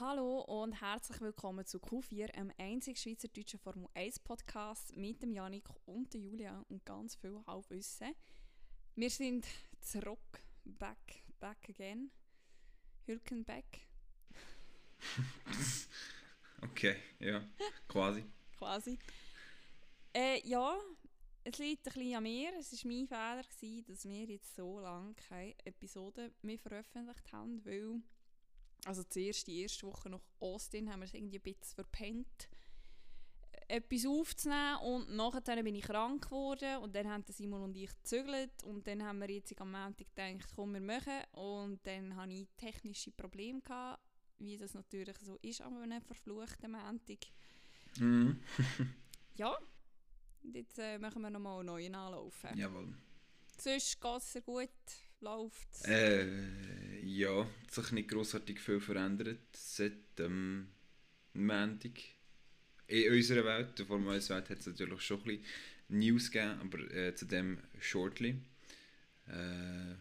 Hallo und herzlich willkommen zu Q4, einem einzigen schweizerdeutschen Formel 1 Podcast mit dem Janik und der Julia und ganz viel Halbwissen. Wir sind zurück, back, back again. Hürken back. okay, ja, quasi. quasi. Äh, ja, es liegt ein bisschen an mir. Es war mein Fehler, gewesen, dass wir jetzt so lange keine Episode mehr veröffentlicht haben, weil also zuerst die erste Woche nach Austin haben wir es irgendwie ein bisschen verpennt, etwas aufzunehmen und nachher bin ich krank geworden und dann haben Simon und ich gezögert und dann haben wir jetzt am Montag gedacht, komm, wir machen und dann hatte ich technische Probleme, gehabt, wie das natürlich so ist an einem verfluchten Montag. Mhm. ja, jetzt äh, machen wir nochmal einen neuen Anlaufen. Jawohl. Sonst geht es sehr gut, läuft Äh, ja, hat sich nicht grossartig viel verändert seit dem Montag. In unserer Welt, der Formel 1 Welt, hat es natürlich schon ein bisschen News gegeben, aber äh, zu dem shortly. Äh,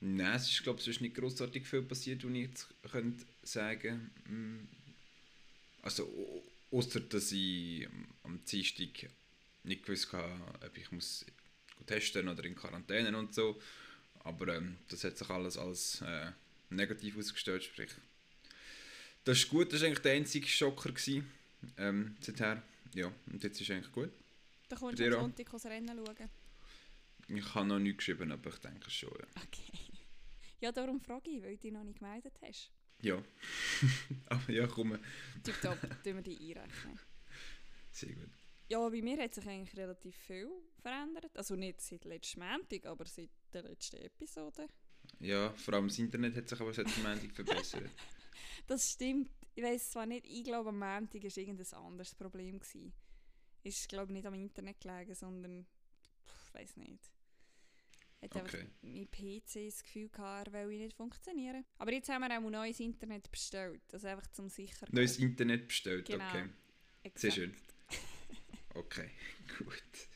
Nein, es ist, glaube ich, nicht grossartig viel passiert, was ich jetzt könnte sagen mm. Also, außer dass ich am Dienstag nicht gewusst habe, ob ich muss testen oder in Quarantäne und so. Aber ähm, das hat sich alles als äh, negativ ausgestellt, sprich. Das ist gut, das war eigentlich der einzige Schocker. Gewesen, ähm, seither. Ja, und jetzt ist es eigentlich gut. Da kommst du am Sonntag das Rennen schauen. Ich habe noch nichts geschrieben, aber ich denke schon, ja. Okay. Ja, darum frage ich, weil du dich noch nicht gemeldet hast. Ja. aber ja, komm. Tipptopp, tun wir die einrechnen. Sehr gut. Ja, bei mir hat sich eigentlich relativ viel verändert. Also nicht seit letztem Montag, aber seit der letzten Episode. Ja, vor allem das Internet hat sich aber seit dem Montag verbessert. das stimmt. Ich weiß zwar nicht, ich glaube am Montag war irgendein anderes Problem. Gewesen. Ist, glaube nicht am Internet gelegen, sondern ich weiß nicht. Hat okay. einfach mein PC das Gefühl gehabt, er will nicht funktionieren. Aber jetzt haben wir auch ein neues Internet bestellt. Also einfach zum sicher Neues Internet bestellt, genau. okay. Exakt. Sehr schön. Okay, gut.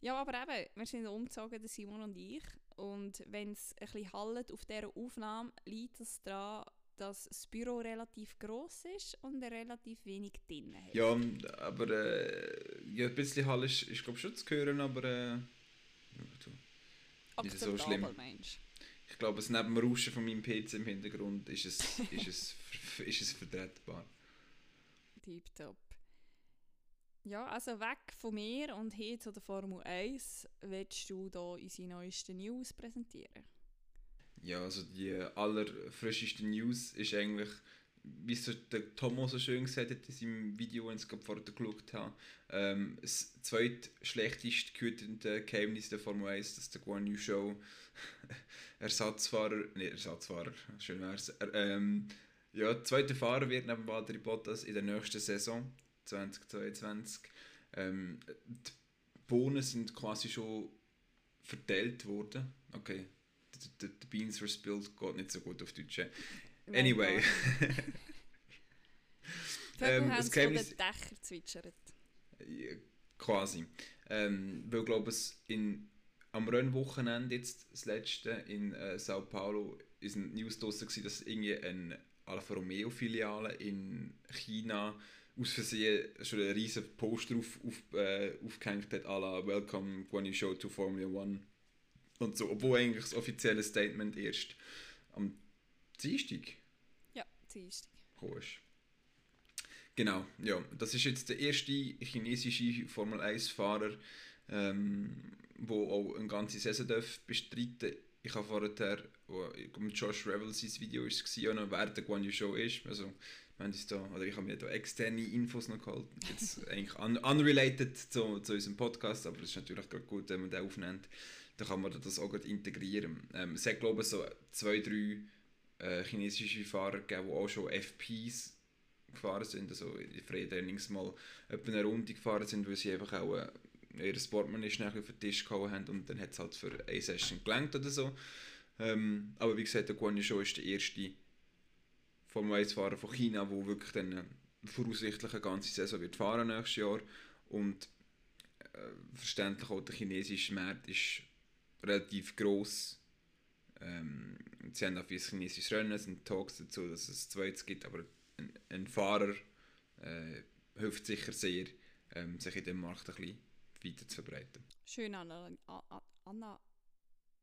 Ja, aber eben, wir sind umgezogen, der Simon und ich. Und wenn es ein bisschen hallt auf dieser Aufnahme, liegt es daran, dass das Büro relativ gross ist und relativ wenig drin hat. Ja, aber äh, ja, ein bisschen Hall ist, ist glaube schon zu hören, aber äh, ja, nicht so schlimm. Mensch. Ich glaube, es neben dem Rauschen von meinem PC im Hintergrund ist es, ist es, ist es vertretbar. Tipptopp. Ja, also weg von mir und hin zu der Formel 1. Willst du da unsere neuesten News präsentieren? Ja, also die allerfrischeste News ist eigentlich, wie es der Tomo so schön gesagt hat in seinem Video, das ich vorher geschaut habe, ähm, das zweitschlechtest gehütete Geheimnis der Formel 1, dass der Guan Yu Show Ersatzfahrer, nee, Ersatzfahrer, schön wär's, ähm, ja, zweiter Fahrer wird neben Valtteri Bottas in der nächsten Saison 2022. Ähm, die Bohnen sind quasi schon verteilt worden. Okay, the, the beans were spilled geht nicht so gut auf Deutsch. Anyway. ähm, haben Geheimnis, den Dächer zwitschert. Ja, quasi. Ähm, weil ich glaube, es in, am Rennwochenende jetzt, das letzte, in äh, Sao Paulo, ist ein News draussen dass irgendwie eine Alfa Romeo Filiale in China aus Versehen schon einen riesen Poster auf, auf, äh, aufgehängt hat, à la Welcome Guan Yu Show to Formula One und so, obwohl eigentlich das offizielle Statement erst am Dienstag Ja, Dienstag. Ist. Genau, ja, das ist jetzt der erste chinesische Formel 1-Fahrer, ähm, wo auch eine ganze Saison darf bestreiten ich habe vorher, wo, mit Josh Revel sein Video es auch noch während der Guan Yu Show ist, also wir da, oder ich habe mir da externe Infos noch geholt, jetzt eigentlich un unrelated zu, zu unserem Podcast, aber es ist natürlich gerade gut, wenn man den aufnimmt, dann kann man das auch gut integrieren. Ähm, es hat glaube ich so zwei, drei äh, chinesische Fahrer gegeben, die auch schon FPs gefahren sind, also in den freien Trainings mal eine Runde gefahren sind, weil sie einfach auch äh, ihr Sportman schnell auf den Tisch gehauen haben und dann hat es halt für eine Session gelangt oder so. Ähm, aber wie gesagt, der Guan Yu Show ist der erste Formel 1-Fahrer von China, der wirklich dann voraussichtlich eine ganze Saison wird fahren nächstes Jahr und äh, verständlich auch der chinesische Markt ist relativ gross Ähm, sie haben auf ein chinesisches Rennen, es sind Talks dazu, dass es zweites gibt, aber ein, ein Fahrer äh, hilft sicher sehr, ähm, sich in dem Markt ein bisschen weiter zu verbreiten. Schön anal ana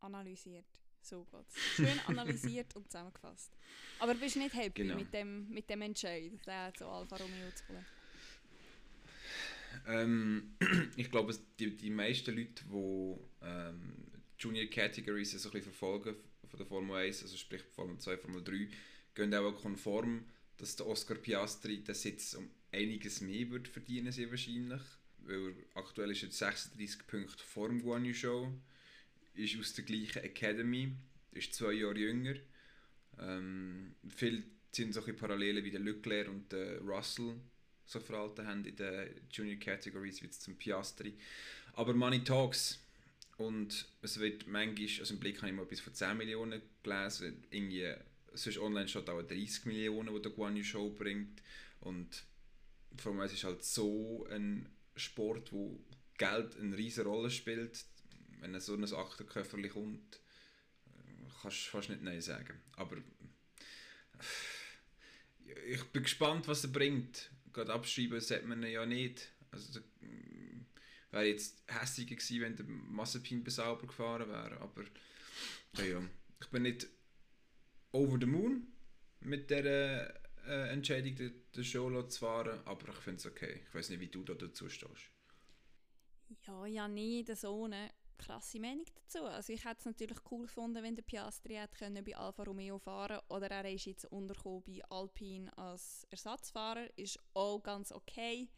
analysiert. So geht's. Schön analysiert und zusammengefasst. Aber bist nicht happy Genau. mit, dem, mit dem Entscheid, den zu Alfa Romeo zu holen? Ähm, ich glaube, es- die, die meisten Leute, die ähm, Junior Categories so ein bisschen verfolgen von der Formel 1, also sprich Formel 2, Formel 3, gehen auch konform, dass der Oscar Piastri den Sitz um einiges mehr wird verdienen sehr wahrscheinlich. Weil er aktuell ist er 36 Punkte vor dem Guan Yu Show, ist aus der gleichen Academy, ist zwei Jahre jünger. Ähm, viele sind solche Parallelen wie der Leclerc und der Russell so verhalten haben in den Junior Categories wie zum Piastri. Aber Money Talks und es wird manchmal, also im Blick habe ich mal bis von 10 Millionen gelesen, irgendwie, sonst online steht auch 30 Millionen, die der Guan Yu Show bringt und vor allem es ist halt so ein Sport, wo Geld eine riesige Rolle spielt, wenn so ein Aktenköfferli kommt, äh, kannst du fast nicht Nein sagen. Aber äh, ich bin gespannt, was er bringt. Gerade abschreiben sollte man ihn ja nicht. Also, mm, wäre jetzt hässiger gewesen, wenn der Mazepin sauber gefahren wäre. Aber ja, ja. ich bin nicht over the moon mit der äh, Entscheidung, den, den Show zu fahren. Aber ich finde es okay. Ich weiß nicht, wie du da dazu stehst. Ja, ja, nicht so eine krasse Meinung dazu. Also ich hätte es natürlich cool gefunden, wenn der Piastri hätte bei Alfa Romeo fahren oder er ist jetzt untergekommen bei Alpine als Ersatzfahrer. Ist auch ganz okay.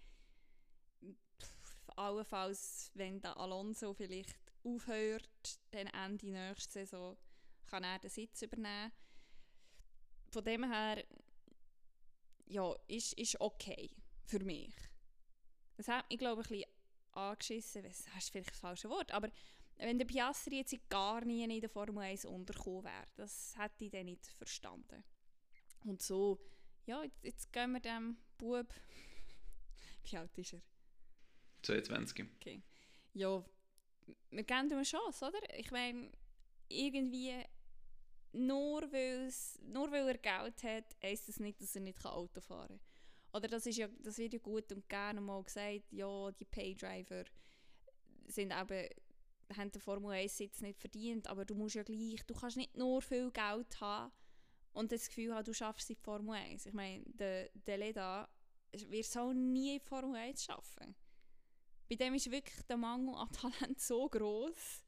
Pff, allenfalls, wenn der Alonso vielleicht aufhört, dann Ende nächste Saison kann er den Sitz übernehmen. Von dem her, ja, ist, ist okay für mich. Das hat mich, glaube ich, ein bisschen angeschissen, das ist vielleicht das falsche Wort, aber wenn der Piastri jetzt gar nie in der Formel 1 untergekommen wäre, das hätte ich dann nicht verstanden. Und so, ja, jetzt, jetzt gehen wir dem Bub, wie alt ist er? 22. Okay. Ja, wir geben ihm eine Chance, oder? Ich meine, irgendwie nur, weil's, nur weil er Geld hat, heisst das nicht, dass er nicht Auto fahren kann. Oder das, ist ja, das wird ja gut und gerne mal gesagt, ja, die Paydriver sind eben, haben den Formel 1 Sitz nicht verdient, aber du musst ja gleich, du kannst nicht nur viel Geld haben und das Gefühl haben, du schaffst die Formel 1. Ich meine, der, der Leda wird so nie in die Formel 1 schaffen. Bei dem ist wirklich der Mangel an Talent so groß.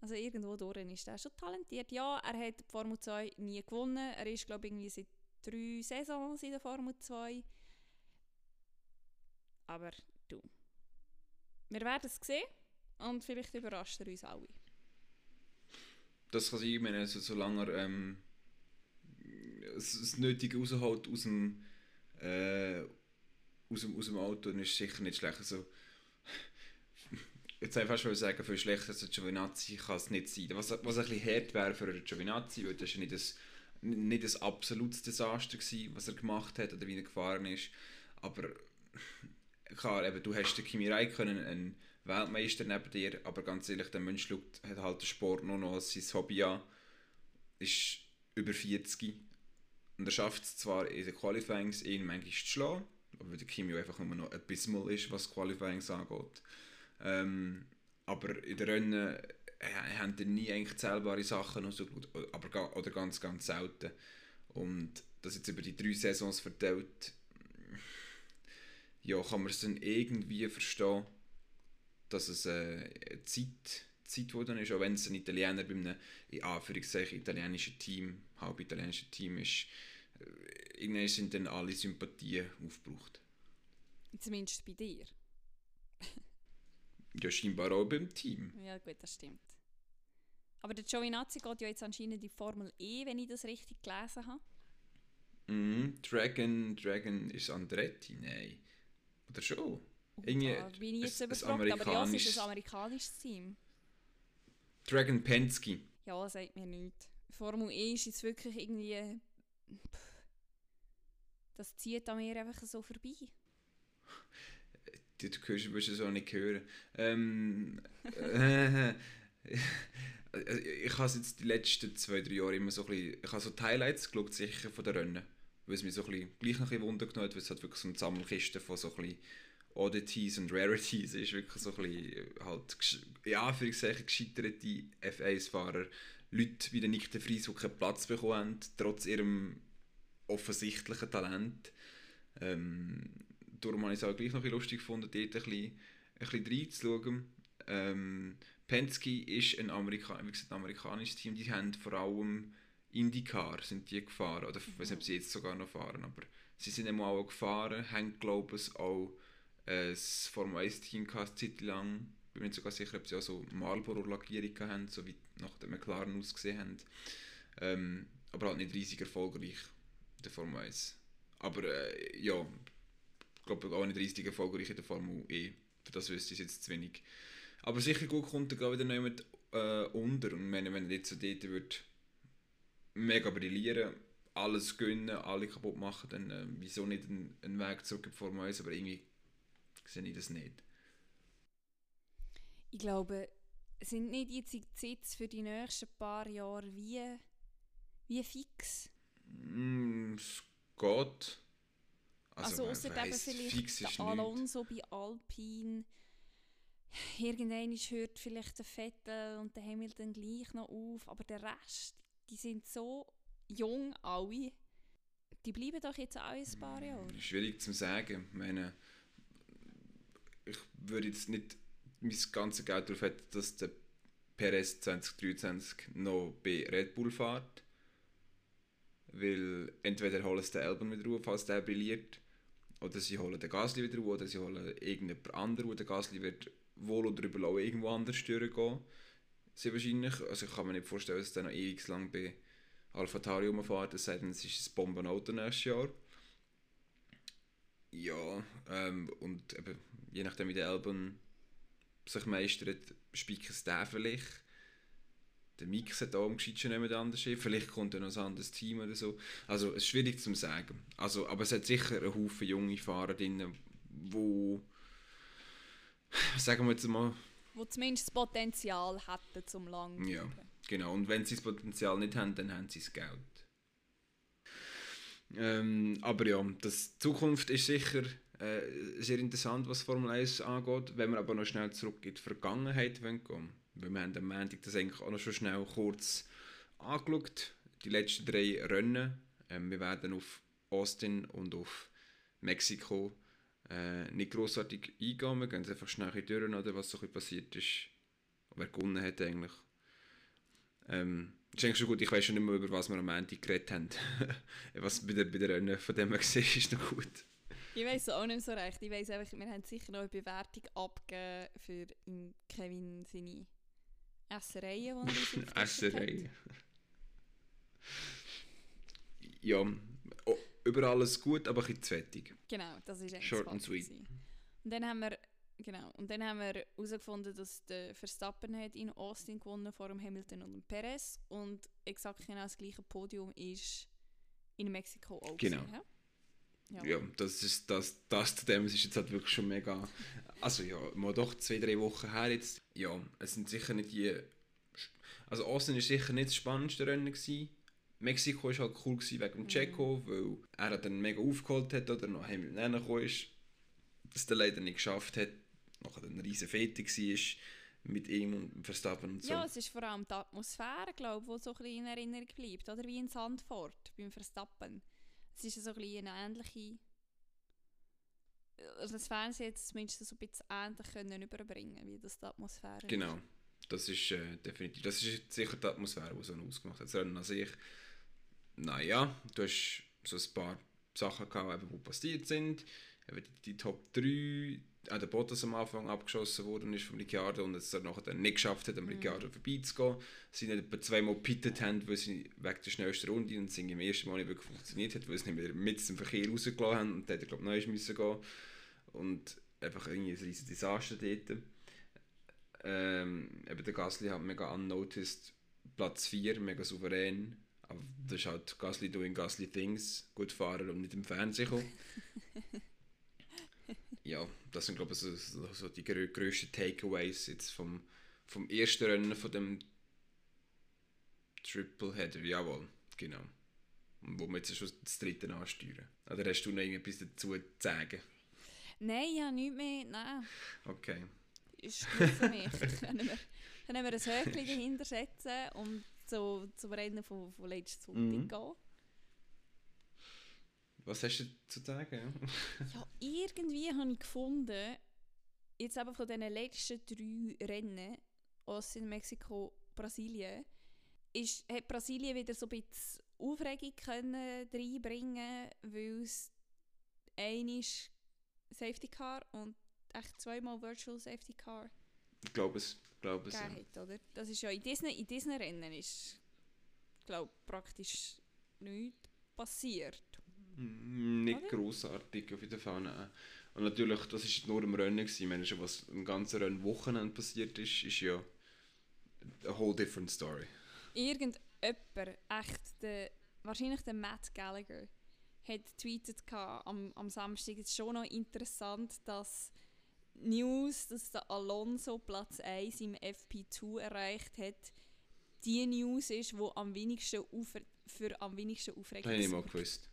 Also irgendwo durch ist er schon talentiert. Ja, er hat die Formel 2 nie gewonnen. Er ist, glaube ich, irgendwie seit drei Saisons in der Formel 2. Aber du. Wir werden es sehen und vielleicht überrascht er uns alle. Das kann sein, meine, also, solange er ähm, das, Nötige rausholt aus dem, äh, aus dem, aus dem Auto, dann ist es sicher nicht schlecht. Also, jetzt einfach schon sagen, viel schlechter als Giovinazzi kann es nicht sein. Was, was ein bisschen hart wäre für Giovinazzi, weil das ja nicht das, nicht das absolutes Desaster gewesen, was er gemacht hat oder wie er gefahren ist. Aber klar, eben, du hast den Kimi Räikkönen, einen Weltmeister neben dir, aber ganz ehrlich, der Mensch schaut, hat halt den Sport nur noch als sein Hobby an, ist über 40 und er schafft es zwar in den Qualifyings, ihn manchmal zu schlagen, aber der Kimi einfach nur noch abysmal ist, was Qualifyings angeht. Ähm, aber in den Rennen äh, haben die nie eigentlich zählbare Sachen so gut, aber oder ganz, ganz selten. Und das jetzt über die drei Saisons verteilt, ja, kann man es dann irgendwie verstehen, dass es äh, eine Zeit, Zeit geworden ist, auch wenn es ein Italiener bei einem, in Anführungszeichen, italienischen Team, halb italienischen Team ist, äh, irgendwann sind dann alle Sympathien aufgebraucht. Zumindest bei dir. Ja, scheinbar auch beim Team. Ja gut, das stimmt. Aber der Giovinazzi geht ja jetzt anscheinend in die Formel E, wenn ich das richtig gelesen habe. Mhm. Dragon, Dragon ist Andretti? Nein. Oder schon? Irgendwie da bin ich jetzt ein- ein überfragt, aber ja, es ist ein amerikanisches Team. Dragon Penske. Ja, sagt mir nichts. Formel E ist jetzt wirklich irgendwie... Pff, das zieht an mir einfach so vorbei. Du, hörst, wirst es auch nicht hören. Ähm, äh, äh, ich habe jetzt die letzten zwei, drei Jahre immer so ein bisschen, ich habe so die Highlights geschaut, sicher von den Rennen, weil es mich so ein bisschen, gleich noch ein bisschen Wunder genommen hat, weil es halt wirklich so eine Sammelkiste von so ein bisschen Oddities und Rarities ist, wirklich so ein bisschen halt, ja, für sage, gescheiterte F1-Fahrer, Leute wie der Nick de Vries, die keinen Platz bekommen haben, trotz ihrem offensichtlichen Talent. Ähm, darum habe ich es auch gleich noch ein bisschen lustig gefunden, dort ein bisschen, ein bisschen reinzuschauen. Ähm, Penske ist ein, Amerika wie gesagt, ein amerikanisches Team, die haben vor allem IndyCar sind die gefahren, oder ich weiß nicht, ob sie jetzt sogar noch fahren, aber sie sind einmal auch gefahren, haben glaube ich auch ein Formel 1 Team gehabt, Zeit lang, ich bin mir sogar sicher, ob sie auch so Marlboro-Lackierung haben, so wie nach dem McLaren ausgesehen haben, ähm, aber halt nicht riesig erfolgreich, der Formel 1. Aber äh, ja, ich glaube auch nicht riesig erfolgreich in der Formel E, für das wüsste ich jetzt zu wenig. Aber sicher gut kommt er wieder jemand äh, unter. Und meine, wenn er jetzt so dort wird mega brillieren, alles gönnen, alle kaputt machen, dann äh, wieso nicht einen, einen Weg zurück in Formel 1, aber irgendwie sehe ich das nicht. Ich glaube, sind nicht jetzt die Sitze für die nächsten paar Jahre wie, wie fix? Mm, es geht. Also, also außer eben vielleicht Alonso bei Alpine irgendwann hört vielleicht der Vettel und der Hamilton gleich noch auf, aber der Rest, die sind so jung alle, die bleiben doch jetzt auch ein paar Jahre. Schwierig zu sagen. Ich meine, ich würde jetzt nicht mein ganzes Geld darauf hätten, dass der Perez 2023 noch bei Red Bull fährt. Weil entweder holen sie den Albon wieder auf, falls der brilliert, oder sie holen den Gasly wieder auf, oder sie holen irgendjemand anderen, wo der Gasly wird wohl oder übel auch irgendwo anders durchgehen. Sehr wahrscheinlich. Also ich kann mir nicht vorstellen, dass dann noch ewig lang bei Alpha Tauri rumfährt, es sei denn, es ist ein Bombenauto nächstes Jahr. Ja, ähm, und eben, je nachdem wie der Albon sich meistert, spielt es der vielleicht. Der Mix hat auch am schon jemand anders Vielleicht kommt dann noch ein anderes Team oder so. Also es ist schwierig zu sagen. Also, aber es hat sicher einen Haufen junge Fahrer drin, die sagen wir jetzt mal... Wo zumindest das Potenzial hätten zum lang Ja, genau. Und wenn sie das Potenzial nicht haben, dann haben sie das Geld. Ähm, aber ja, das, die Zukunft ist sicher äh, sehr interessant, was Formel 1 angeht. Wenn wir aber noch schnell zurück in die Vergangenheit wollen gehen weil wir haben am Montag das eigentlich auch noch schon schnell kurz angeschaut. Die letzten drei Rennen. Ähm, wir werden auf Austin und auf Mexiko äh, nicht grossartig eingehen. Wir gehen einfach schnell durch, was so passiert ist. Wer gewonnen hat eigentlich. Ähm, ist eigentlich schon gut, ich weiß schon nicht mehr, über was wir am Ende geredet haben. was bei der, bei der Rennen von dem gesehen ist noch gut. Ich weiß auch nicht so recht. Ich weiß einfach, wir haben sicher noch eine Bewertung abgegeben für Kevin seine Essereien, die er Essereien. ja, oh, über alles gut, aber ein bisschen zu fettig. Genau, das ist eigentlich Short and sweet. Und dann haben wir genau, und dann haben wir herausgefunden, dass der Verstappen hat in Austin gewonnen vor dem Hamilton und dem Perez und exakt genau das gleiche Podium ist in Mexiko auch Genau. Gewesen, ja? ja, das ist das, das zu dem, ist jetzt halt wirklich schon mega, also ja, mal doch zwei, drei Wochen her jetzt, ja, es sind sicher nicht die, also Austin ist sicher nicht das spannendste Rennen gewesen, Mexiko war halt cool wegen dem Checo, mhm. weil er dann mega aufgeholt hat oder noch Hamilton reingekommen ist, dass er leider nicht geschafft hat, nachher ein riesen Fete war mit ihm und Verstappen und so. Ja, es ist vor allem die Atmosphäre, glaube ich, die so ein bisschen in Erinnerung bleibt, oder wie in Sandford beim Verstappen. Es ist so ein bisschen eine ähnliche also das Fernsehen jetzt zumindest so ein bisschen ähnlich können überbringen, wie das die Atmosphäre genau. ist. Genau, das ist äh, definitiv, das ist sicher die Atmosphäre, die so ausgemacht hat. Das Rennen an sich naja, du hast so ein paar Sachen gehabt, die passiert sind. Die Top 3, auch der Bottas am Anfang abgeschossen worden ist vom Ricciardo und es nachher dann nicht geschafft hat, am mhm. Ricciardo vorbeizugehen. Sie nicht etwa zweimal pittet haben, weil sie wegen der schnellsten Runde und es im ersten Mal nicht wirklich funktioniert hat, weil sie nicht mehr mit dem Verkehr rausgelassen haben und dann hat er glaube ich müssen gehen und einfach irgendwie ein riesiges Desaster dort. Ähm, eben der Gasly hat mega unnoticed Platz 4, mega souverän aber das ist halt Gasly doing Gasly Things, gut fahren und nicht im Fernsehen kommen. ja, das sind glaube ich so, so die grössten Takeaways jetzt vom, vom ersten Rennen von dem Triple Header, jawohl, genau. Und wo wir jetzt schon das dritte ansteuern. Oder hast du noch irgendetwas dazu zu sagen? Nein, ja, nichts mehr. Nein, Okay. ist gut für mich. können, wir, können wir ein Höckchen dahinter setzen und so zum Rennen von, von letzten Sonntag Mhm. gehen. Was hast du zu sagen? Ja, irgendwie habe ich gefunden, jetzt eben von diesen letzten drei Rennen, Austin, Mexiko, Brasilien, ist, hat Brasilien wieder so ein bisschen Aufregung können reinbringen weil es einmal Safety Car und echt zweimal Virtual Safety Car Ich glaube es. Glaube es. Ja. hat, oder? Das ist ja in diesen, in diesen Rennen ist, glaube praktisch nichts passiert. Nicht Oder? grossartig auf jeden Fall. Nein. Und natürlich, das ist nur im Rennen gewesen. Ich meine, schon was im ganzen Rennen Wochenende passiert ist, ist ja a whole different story. irgendjemand, echt, der, wahrscheinlich der Matt Gallagher, hat tweetet am, am Samstag, es ist schon noch interessant, dass News, dass der Alonso Platz 1 im FP2 erreicht hat, die News ist, die am wenigsten auf, für am wenigsten Aufregung Das habe ich mal sorgt. gewusst.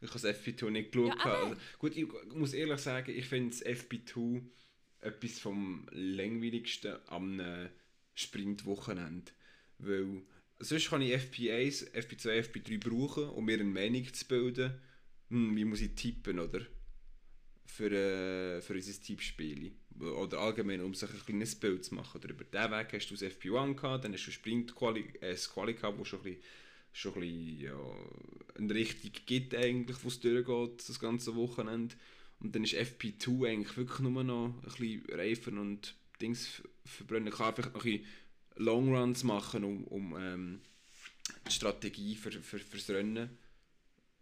Ich habe das FP2 nicht geschaut. Ja, also, gut, ich muss ehrlich sagen, ich finde das FP2 etwas vom langweiligsten am Sprintwochenende. Weil sonst kann ich FP1, FP2, FP3 brauchen, um mir eine Meinung zu bilden. Hm, wie muss ich tippen, oder? Für, äh, für unser Tippspiel. Oder allgemein, um sich ein kleines Bild zu machen. Oder über diesen Weg hast du das FP1 gehabt, dann hast du Sprint -Quali äh, das Quali gehabt, wo schon ein bisschen, schon ein bisschen ja, eine Richtung gibt, eigentlich, wo es durchgeht, das ganze Wochenende. Und dann ist FP2 eigentlich wirklich nur noch ein bisschen Reifen und Dings verbrennen. Klar, vielleicht noch ein bisschen Longruns machen, um, um ähm, die Strategie für, für, fürs Rennen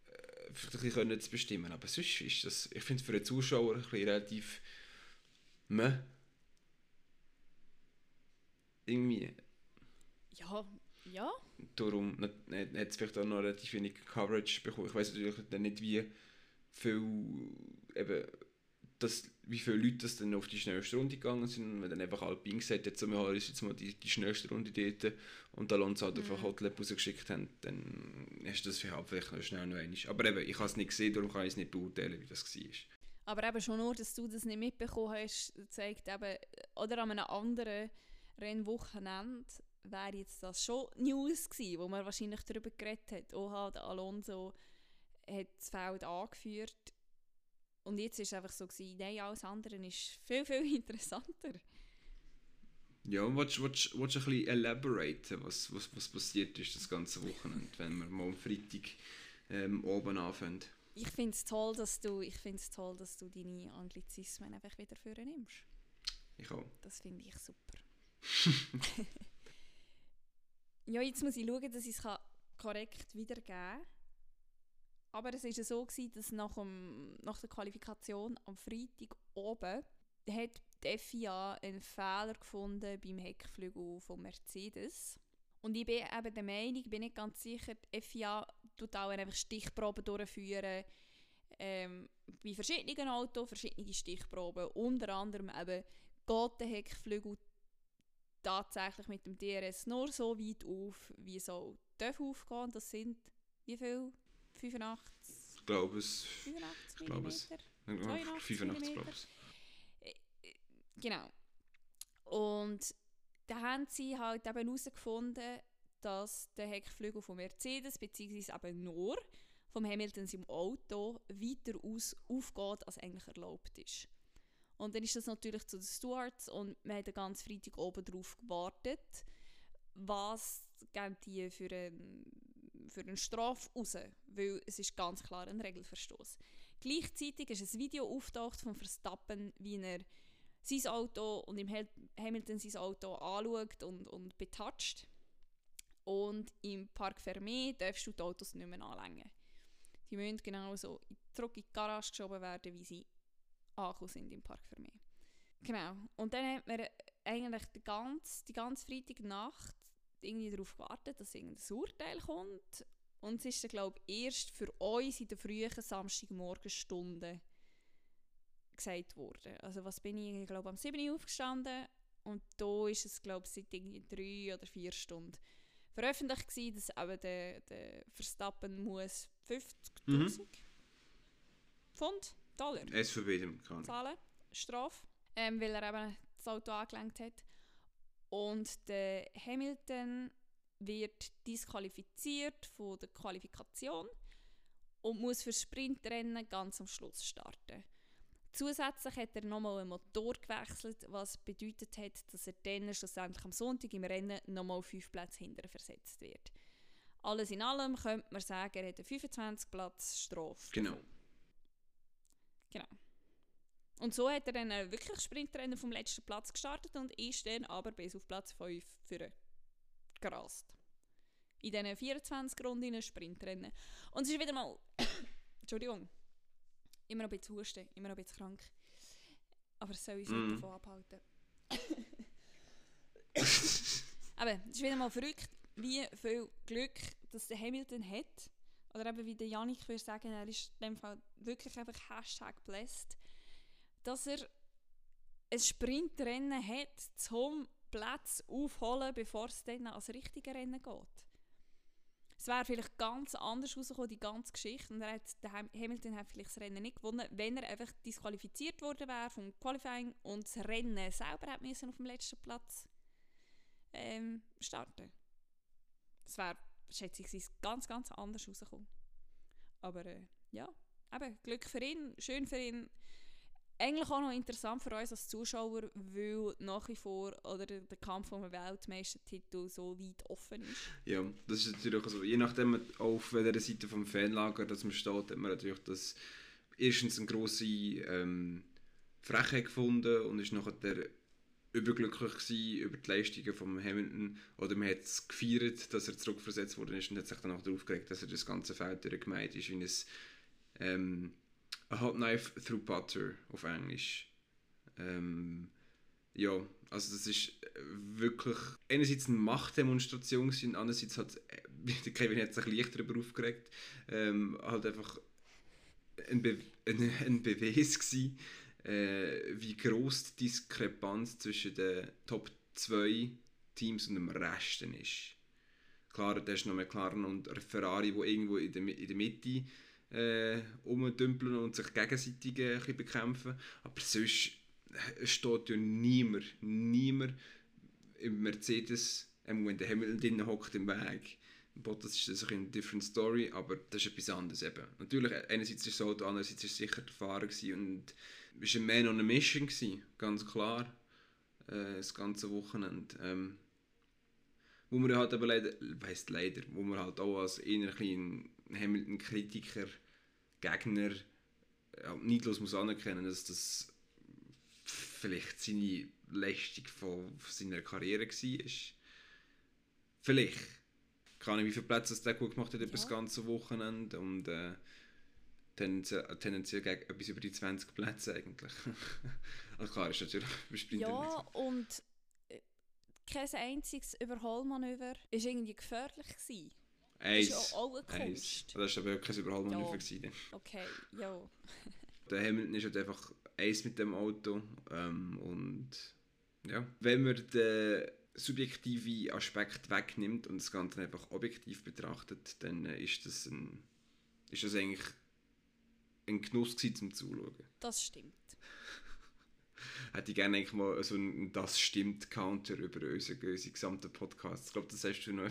äh, vielleicht ein bisschen zu bestimmen. Aber sonst ist das, ich finde für den Zuschauer ein bisschen relativ meh. Irgendwie. Ja, ja. Darum hat es vielleicht auch noch relativ wenig Coverage bekommen. Ich weiß natürlich dann nicht, wie viel, eben, das, wie viele Leute das dann auf die schnellste Runde gegangen sind. Wenn dann einfach Alpine gesagt hat, so, wir haben jetzt mal die, die schnellste Runde dort und Alonso halt auf Mhm. einen Hotlap rausgeschickt haben, dann hast du das vielleicht vielleicht noch schnell noch einmal. Aber eben, ich habe es nicht gesehen, darum kann ich es nicht beurteilen, wie das war. Aber eben schon nur, dass du das nicht mitbekommen hast, zeigt eben, oder an einem anderen Rennwochenende wäre jetzt das schon News gewesen, wo man wahrscheinlich darüber geredet hat. Oha, der Alonso hat das Feld angeführt. Und jetzt ist es einfach so gewesen, nein, alles andere ist viel, viel interessanter. Ja, willst du willst, willst du ein bisschen elaboraten, was, was, was passiert ist das ganze Wochenende, wenn wir mal am Freitag ähm, oben anfangen? Ich finde es toll, dass du, ich find's toll, dass du deine Anglizismen einfach wieder vornimmst. Ich auch. Das finde ich super. ja, jetzt muss ich schauen, dass ich es korrekt wiedergeben kann. Aber es war so, gewesen, dass nach, dem, nach der Qualifikation am Freitag oben hat die FIA einen Fehler gefunden beim Heckflügel von Mercedes. Und ich bin eben der Meinung, ich bin nicht ganz sicher, die FIA tut auch einfach Stichproben durchführen. Ähm, bei verschiedenen Autos verschiedene Stichproben. Unter anderem eben geht der Heckflügel tatsächlich mit dem DRS nur so weit auf, wie so darf aufgehen. Das sind wie viel? 85, Ich glaube es. 85 Ich glaube es. Millimeter? 82 85 glaube ich. Genau. Und da haben sie halt eben herausgefunden, dass der Heckflügel von Mercedes, beziehungsweise eben nur vom Hamilton im Auto, weiter aus aufgeht, als eigentlich erlaubt ist. Und dann ist das natürlich zu den Stewards und wir haben den ganzen Freitag oben drauf gewartet, was geben die für einen, für eine Strafe raus, weil es ist ganz klar ein Regelverstoß. Gleichzeitig ist ein Video auftaucht von Verstappen, wie er sein Auto und im Hamilton sein Auto anschaut und, und betatscht. Und im Park Fermé darfst du die Autos nicht mehr anlängen. Die müssen genauso in die Garage geschoben werden, wie sie angekommen sind im Park Fermé. Genau. Und dann hat man eigentlich die ganze, die ganze Freitagnacht irgendwie darauf gewartet, dass irgendein Urteil kommt. Und es ist dann, glaube ich, erst für uns in den frühen Samstagmorgenstunden gesagt worden. Also was bin ich, ich glaube am 7 Uhr aufgestanden Und da ist es, glaube ich, seit irgendwie drei oder vier Stunden veröffentlicht gewesen, dass eben der, der Verstappen muss 50'000 Mhm. Pfund, Dollar SVB, dem kann. zahlen, Strafe, ähm, weil er eben das Auto angelenkt hat. Und der Hamilton wird disqualifiziert von der Qualifikation und muss für Sprintrennen ganz am Schluss starten. Zusätzlich hat er nochmal einen Motor gewechselt, was bedeutet hat, dass er dann schlussendlich am Sonntag im Rennen nochmal fünf Plätze hinterher versetzt wird. Alles in allem könnte man sagen, er hat eine 25 Platz Strafe. Genau. bekommen. Und so hat er dann äh, wirklich Sprintrennen vom letzten Platz gestartet und ist dann aber bis auf Platz 5 für gerast. In diesen 24 Runden Sprintrennen. Und es ist wieder mal. Entschuldigung. Immer noch ein bisschen husten, immer noch ein bisschen krank. Aber es soll uns nicht davon abhalten. Aber es ist wieder mal verrückt, wie viel Glück dass der Hamilton hat. Oder eben wie der Janik würde sagen, er ist in dem Fall wirklich einfach Hashtag blessed, dass er ein Sprintrennen hat, zum Platz aufholen, bevor es dann ans richtige Rennen geht. Es wäre vielleicht ganz anders rausgekommen, die ganze Geschichte. Und er hat, der Ham- Hamilton hat vielleicht das Rennen nicht gewonnen, wenn er einfach disqualifiziert worden wäre vom Qualifying und das Rennen selber hat müssen auf dem letzten Platz ähm, starten. Das wäre, schätzungsweise, ganz, ganz anders rausgekommen. Aber äh, ja, eben, Glück für ihn, schön für ihn. Eigentlich auch noch interessant für uns als Zuschauer, weil nach wie vor oder der Kampf um den Weltmeistertitel so weit offen ist. Ja, das ist natürlich so. Je nachdem, auf welcher Seite vom Fanlager dass man steht, hat man natürlich das erstens eine grosse ähm, Frechheit gefunden und ist nachher überglücklich gewesen über die Leistungen von Hamilton oder man hat es gefeiert, dass er zurückversetzt worden ist und hat sich dann auch darauf geregt, dass er das ganze Feld durchgemeint ist, wie ein a hot knife through butter auf Englisch. Ähm, ja, also das ist äh, wirklich einerseits eine Machtdemonstration und andererseits hat äh, Kevin hat sich leicht darüber aufgeregt, ähm, halt einfach ein, Be ein, ein Beweis gewesen, äh, wie groß die Diskrepanz zwischen den Top 2 Teams und dem Rest ist. Klar, da ist noch McLaren und Ferrari, die irgendwo in der, in der Mitte äh, rumdümpeln und sich gegenseitig äh, ein bekämpfen. Aber sonst äh, steht ja niemand, niemand im Mercedes, ähm, wenn der Hamilton drin hockt im Weg. Bottas ist das bisschen eine different story, aber das ist etwas anderes eben. Natürlich, einerseits ist es so, andererseits ist es sicher der Fahrer gewesen und es war ein Man on a Mission, gewesen, ganz klar, äh, das ganze Wochenende. Ähm, wo man halt aber leider, heisst leider, wo man halt auch als eher Hamilton-Kritiker, Gegner, ja, neidlos muss anerkennen, dass das vielleicht seine Leistung von seiner Karriere war. Vielleicht. Keine Ahnung, wie viele Plätze das der gut gemacht hat über das Ja. ganze Wochenende und äh, tendenziell, tendenziell gegen etwas über die 20 Plätze eigentlich. also klar, ist natürlich Sprinter Ja, und äh, kein einziges Überholmanöver war irgendwie gefährlich. Gewesen. Das Eins. ist ja auch eine Eins. Kunst. Das war aber kein Überholmanöver. Ja. gewesen. Okay, ja. Der Hamilton ist halt einfach eins mit dem Auto. Ähm, und ja, wenn man den subjektiven Aspekt wegnimmt und das Ganze einfach objektiv betrachtet, dann äh, ist das, ein, ist das eigentlich ein Genuss gewesen, zum Zuschauen. Das stimmt. Hätte ich gerne eigentlich mal so einen «Das stimmt»-Counter über unsere, unsere gesamten Podcasts. Ich glaube, das hast du noch.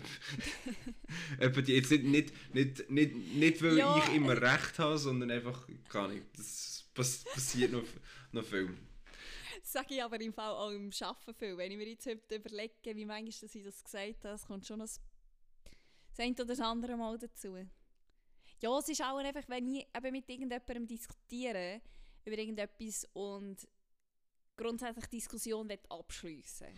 Die jetzt nicht, nicht, nicht, nicht, nicht weil Ja, ich immer recht habe, sondern einfach, keine Ahnung, das pass passiert noch, noch viel. Das sage ich aber im Fall auch im Arbeiten viel. Wenn ich mir jetzt heute überlege, wie manchmal dass ich das gesagt habe, es kommt schon das das eine oder das andere Mal dazu. Ja, es ist auch einfach, wenn ich eben mit irgendjemandem diskutiere über irgendetwas und grundsätzlich die Diskussion abschliessen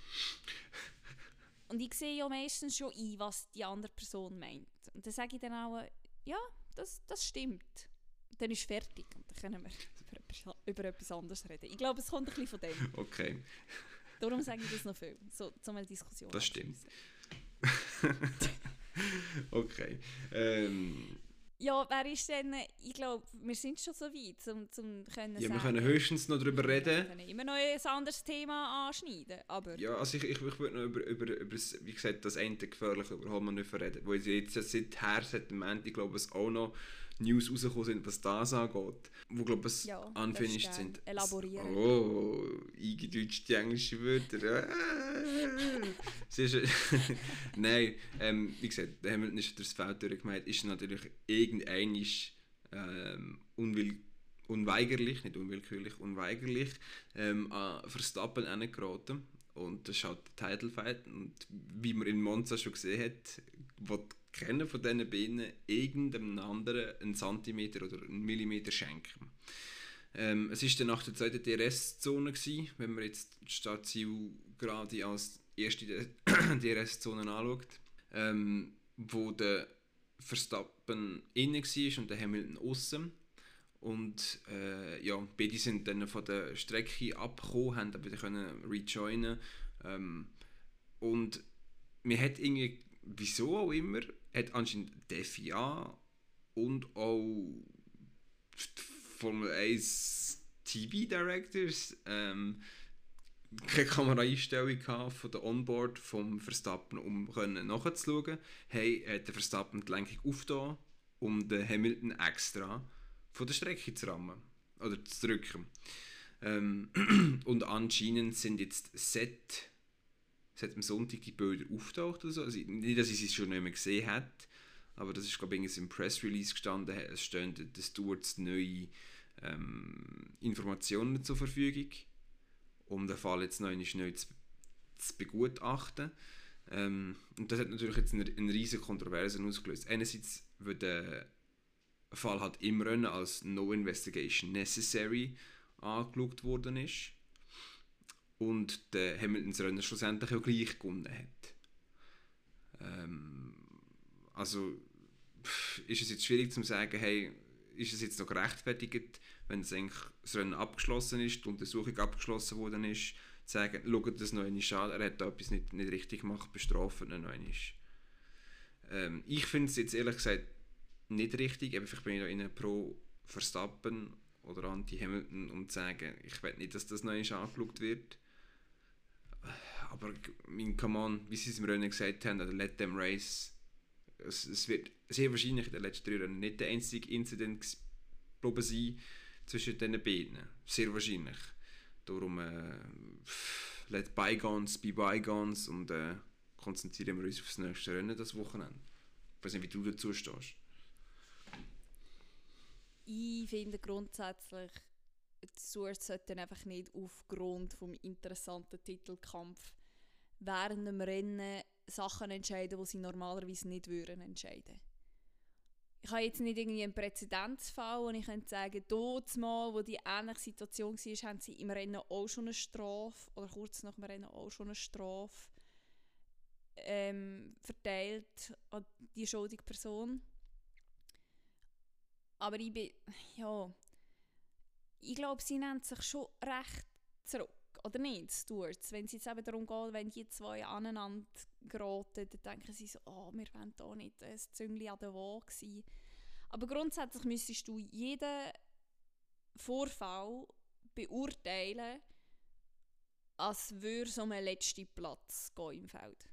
Und ich sehe ja meistens schon ein, was die andere Person meint. Und dann sage ich dann auch, ja, das, das stimmt. Und dann ist fertig und dann können wir über etwas, über etwas anderes reden. Ich glaube, es kommt ein bisschen von dem. Okay, Darum sage ich das noch viel, so zum eine Diskussion Das stimmt. okay. Ähm, Ja, wer ist denn, ich glaube, wir sind schon so weit, um, um können Ja, sagen, wir können höchstens noch darüber wir reden. können immer noch ein anderes Thema anschneiden, aber Ja, also ich, ich, ich würde noch über, über, über das, wie gesagt, das Ende gefährlich überhaupt nicht reden. Wo jetzt seither, seit dem Ende, ich glaube, es auch noch News rausgekommen sind, was das angeht. Wo, glaube ich, Ja, unfinished gerne sind. elaborieren. Oh, eingedeutschte englische Wörter. Ah. Nein, ähm, wie gesagt, der Hamilton ist durchs Feld durchgemeint, ist natürlich irgendeinisch ähm, unwill unweigerlich, nicht unwillkürlich, unweigerlich ähm, an Verstappen geraten. Und das ist halt der Title Fight. Und wie man in Monza schon gesehen hat, will keiner von diesen Beinen irgendeinem anderen einen Zentimeter oder einen Millimeter schenken. Ähm, es war dann nach der zweiten DRS-Zone, wenn man jetzt die Startziel gerade als erste DRS-Zone anschaut, ähm, wo der Verstappen innen war und der Hamilton außen. Und äh, ja, beide sind dann von der Strecke abgekommen, haben wieder können rejoinen. Ähm, und man hat irgendwie, wieso auch immer, hat anscheinend die FIA und auch die Formel 1 TV Directors ähm, keine Kameraeinstellung von der Onboard vom Verstappen, um nachzuschauen. Hey, hat der Verstappen die Lenkung aufgetan, um den Hamilton extra von der Strecke zu rammen oder zu drücken. Ähm, und anscheinend sind jetzt seit, seit am Sonntag die Bilder auftaucht oder so. Also nicht, dass ich sie schon nicht mehr gesehen habe, aber das ist glaube ich im Press Release gestanden. Es stehen den Stewards neue ähm, Informationen zur Verfügung, um den Fall jetzt noch neu zu, zu begutachten. Ähm, und das hat natürlich jetzt eine, eine riesige Kontroverse ausgelöst. Einerseits wird der Fall halt im als No Investigation Necessary angeschaut worden ist und der Hamiltons Rennen schlussendlich auch gleich gewonnen hat. Ähm, also ist es jetzt schwierig zu sagen, hey, ist es jetzt noch gerechtfertigt, wenn es eigentlich das Rennen abgeschlossen ist, die Untersuchung abgeschlossen worden ist, zu sagen, schaut das noch einmal an, er hat da etwas nicht, nicht richtig gemacht, bestrafen ihn noch einmal. Ähm, ich finde es jetzt ehrlich gesagt nicht richtig, aber vielleicht bin ich da innen pro Verstappen oder anti-Hamilton, um zu sagen, ich will nicht, dass das noch einmal angeschaut wird. Aber, mein, come on, wie sie es im Rennen gesagt haben, oder let them race, es, es wird sehr wahrscheinlich in den letzten drei Rennen nicht der einzige Incident geblieben sein zwischen diesen beiden. Sehr wahrscheinlich. Darum äh, let bygones be bygones und äh, konzentrieren wir uns auf das nächste Rennen das Wochenende. Ich weiß nicht, wie du dazu stehst. ich finde grundsätzlich, die Stewards sollten einfach nicht aufgrund vom interessanten Titelkampf während dem Rennen Sachen entscheiden, die sie normalerweise nicht würden entscheiden. Ich habe jetzt nicht irgendwie einen Präzedenzfall, wo ich könnte sagen, dort mal, wo die ähnliche Situation war, haben sie im Rennen auch schon eine Strafe oder kurz nach dem Rennen auch schon eine Strafe ähm, verteilt an die schuldige Person. Aber ich bin, ja, ich glaube, sie nennt sich schon recht zurück, oder nicht, Stewards? Wenn es jetzt eben darum geht, wenn die zwei aneinander geraten, dann denken sie so, oh, wir wollen da nicht ein Züngli an der Waage sein. Aber grundsätzlich müsstest du jeden Vorfall beurteilen, als würde es um einen letzten Platz gehen im Feld.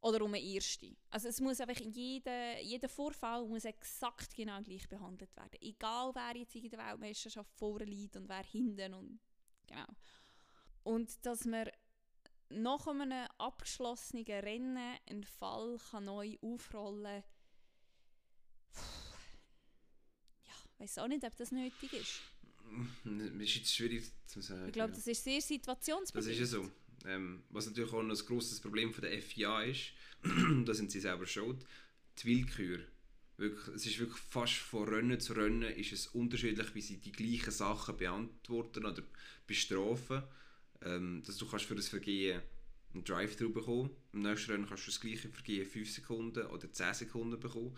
Oder um einen ersten. Also es muss einfach jeder, jeder Vorfall muss exakt genau gleich behandelt werden. Egal wer jetzt in der Weltmeisterschaft vorne liegt und wer hinten und genau. Und dass man nach einem abgeschlossenen Rennen einen Fall kann neu aufrollen kann, ja, ich weiß auch nicht, ob das nötig ist. Das ist jetzt schwierig zu sagen. Ich glaube, ja. das ist sehr Das situationsbedingt. ist ja so. Ähm, was natürlich auch noch ein grosses Problem von der FIA ist, da sind sie selber schuld, die Willkür. Wirklich, es ist wirklich fast von Rennen zu Rennen ist es unterschiedlich, wie sie die gleichen Sachen beantworten oder bestrafen. Ähm, dass du kannst für das Vergehen einen Drive-Thru bekommen. Im nächsten Rennen kannst du das gleiche Vergehen 5 Sekunden oder 10 Sekunden bekommen.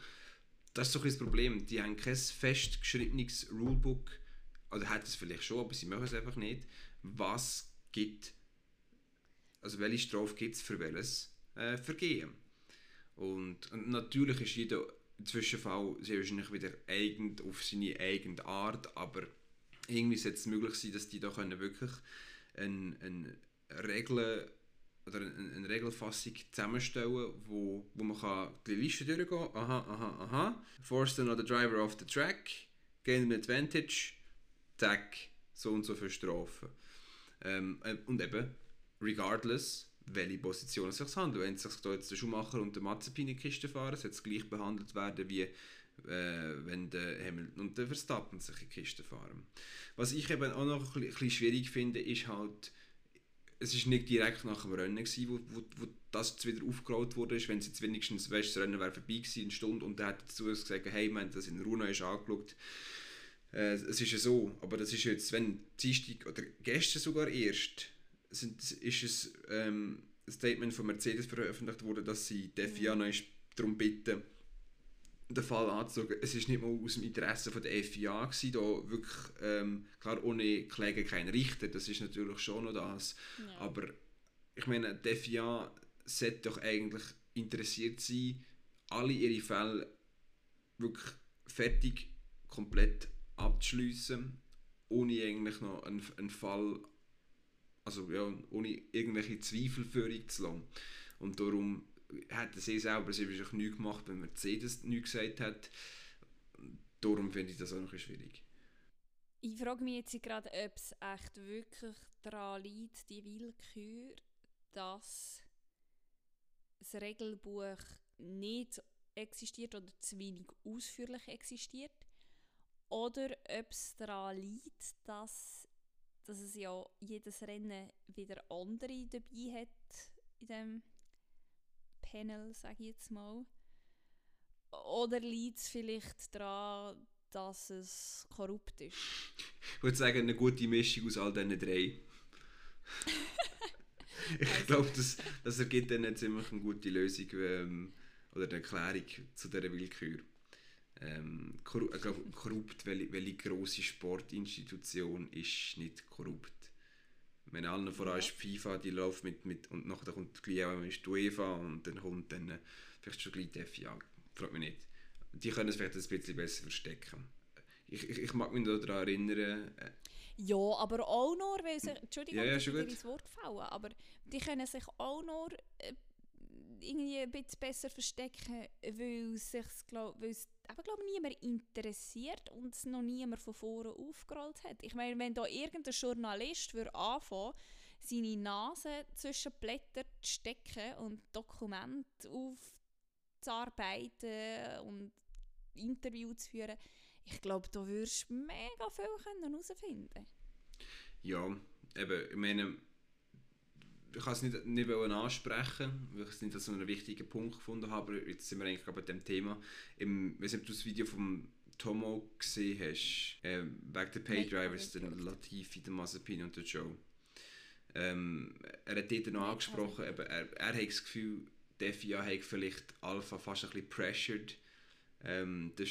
Das ist doch das Problem. Die haben kein festgeschriebenes Rulebook, oder hat es vielleicht schon, aber sie machen es einfach nicht. Was gibt also welche Strafe gibt es für welches äh, Vergehen. Und, und natürlich ist jeder Zwischenfall sehr wahrscheinlich wieder eigen, auf seine eigene Art, aber irgendwie sollte es möglich sein, dass die da können wirklich eine, eine Regel oder eine, eine Regelfassung zusammenstellen, wo, wo man kann die Liste durchgehen aha, aha, aha, force another driver off the track, gain an advantage, zack, so und so für Strafen. Ähm, äh, und eben, regardless, welche Position es sich handelt. Wenn sich da jetzt der Schuhmacher und der Mazepin in die Kiste fahren, soll es gleich behandelt werden, wie äh, wenn der Hamilton und der Verstappen sich in die Kiste fahren. Was ich eben auch noch ein bisschen schwierig finde, ist halt, es ist nicht direkt nach dem Rennen gewesen, wo, wo, wo das jetzt wieder aufgerollt wurde, wenn es jetzt wenigstens, weißt, das Rennen wäre vorbei gewesen, eine Stunde, und er hat dazu gesagt, hey, haben das in Runo ist angeschaut, äh, es ist ja so, aber das ist jetzt, wenn Dienstag oder gestern sogar erst, sind, ist es ähm, ein Statement von Mercedes veröffentlicht worden, dass sie die FIA noch darum bitten, den Fall anzuschauen. Es ist nicht mal aus dem Interesse von der FIA gewesen, da wirklich, ähm, klar, ohne Kläger kein Richter, das ist natürlich schon noch das, ja. aber ich meine, die FIA sollte doch eigentlich interessiert sein, alle ihre Fälle wirklich fertig, komplett abzuschließen, ohne eigentlich noch einen, einen Fall, also ja, ohne irgendwelche Zweifel für zu lassen. Und darum hat sie selber sie wahrscheinlich nichts gemacht, wenn Mercedes nichts gesagt hat. Darum finde ich das auch noch schwierig. Ich frage mich jetzt gerade, ob es echt wirklich daran liegt, die Willkür, dass das Regelbuch nicht existiert oder zu wenig ausführlich existiert. Oder ob es daran liegt, dass, dass es ja jedes Rennen wieder andere dabei hat in dem Panel, sage ich jetzt mal. Oder liegt es vielleicht daran, dass es korrupt ist? Ich würde sagen, eine gute Mischung aus all diesen drei. ich glaube, das, das ergibt dann eine ziemlich eine gute Lösung ähm, oder eine Erklärung zu dieser Willkür ähm, korrupt, ich glaube, korrupt, welche, welche grosse Sportinstitution ist nicht korrupt? Wenn allen voran ja. ist FIFA, die läuft mit, mit und nachher kommt gleich auch UEFA und dann kommt dann äh, vielleicht schon gleich die FIA, fragt mich nicht. Die können es vielleicht ein bisschen besser verstecken. Ich, ich, ich mag mich daran erinnern... Äh, ja, aber auch nur, weil sie, Entschuldigung, ja, ja, dir ins Wort gefallen, aber die können sich auch nur äh, irgendwie ein bisschen besser verstecken, weil sich, glaub, es aber glaube niemand interessiert und es noch niemand von vorne aufgerollt hat. Ich meine, wenn da irgendein Journalist würde anfangen, seine Nase zwischen Blätter zu stecken und Dokumente aufzuarbeiten und Interviews zu führen, ich glaube, da würdest du mega viel herausfinden Ja, eben, ich meine, ich kann es nicht, nicht ansprechen, weil ich es nicht als einen wichtigen Punkt gefunden habe, aber jetzt sind wir eigentlich bei dem Thema. Im, wenn du das Video vom Tomo gesehen hast, äh, wegen der Paydrivers, der Latifi, der Mazepin und der Joe. Ähm, er hat dort noch angesprochen, eben, er, er hat das Gefühl, der FIA hat vielleicht Alpha fast ein bisschen pressured, ähm, den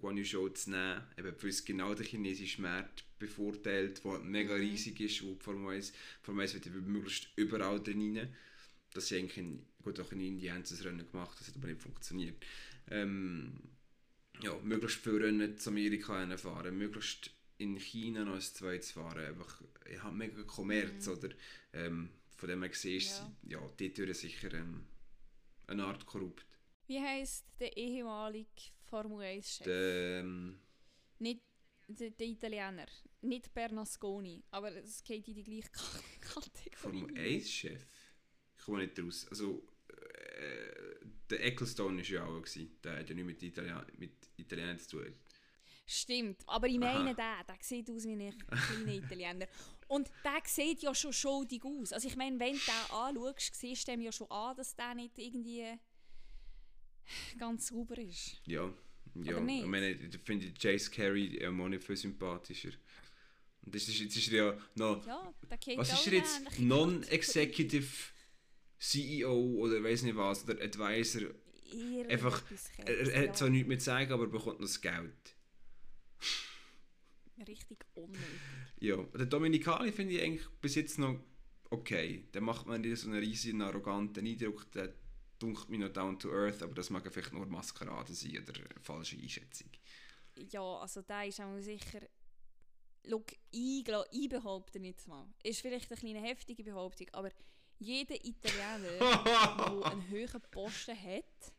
Guan Yu Zhou zu nehmen, eben, weil es genau der chinesische Markt bevorteilt, der mega mhm. riesig ist, wo Formel 1, Formel 1 wird möglichst überall drin rein. Das sie eigentlich in, gut auch in Indien haben das Rennen gemacht, das hat aber nicht funktioniert. Ähm, ja, möglichst viele Rennen zu Amerika fahren, möglichst in China noch ein zweites fahren, einfach, ich habe mega Kommerz, mhm. oder? Ähm, von dem her siehst ja, ja dort sicher ähm, eine Art korrupt. Wie heisst der ehemalige Formel 1-Chef? Ähm, Nicht der, der Italiener. Nicht Bernasconi, aber es geht in die gleiche Kategorie. Formel 1-Chef? Ich komme nicht raus. Also, äh, der Ecclestone war ja auch. Gewesen. Der hat ja nichts mit, Italien, mit Italienern zu tun. Stimmt, aber ich meine Aha. den, der sieht aus wie ein kleiner Italiener. Und der sieht ja schon schuldig aus. Also ich meine, wenn du den anschaust, siehst du ihm ja schon an, dass der nicht irgendwie ganz sauber ist. Ja, ja. ich meine, ich finde Jace Carey ja auch nicht viel sympathischer. Und das ist, jetzt ist er ja noch. Ja, was ist er jetzt? Non-Executive CEO oder weiß nicht was, oder Advisor. Einfach, er, er hat zwar nichts mehr zu sagen, aber er bekommt noch das Geld. Richtig unnötig. Ja, der Dominikali finde ich eigentlich bis jetzt noch okay. Der macht man nicht so einen riesigen, arroganten Eindruck. Der, dunkelt mich noch down to earth, aber das mag vielleicht nur Maskerade sein oder falsche Einschätzung. Ja, also der ist auch sicher... Schau, ich, ich behaupte jetzt mal. Ist vielleicht eine kleine heftige Behauptung, aber jeder Italiener, der einen höheren Posten hat,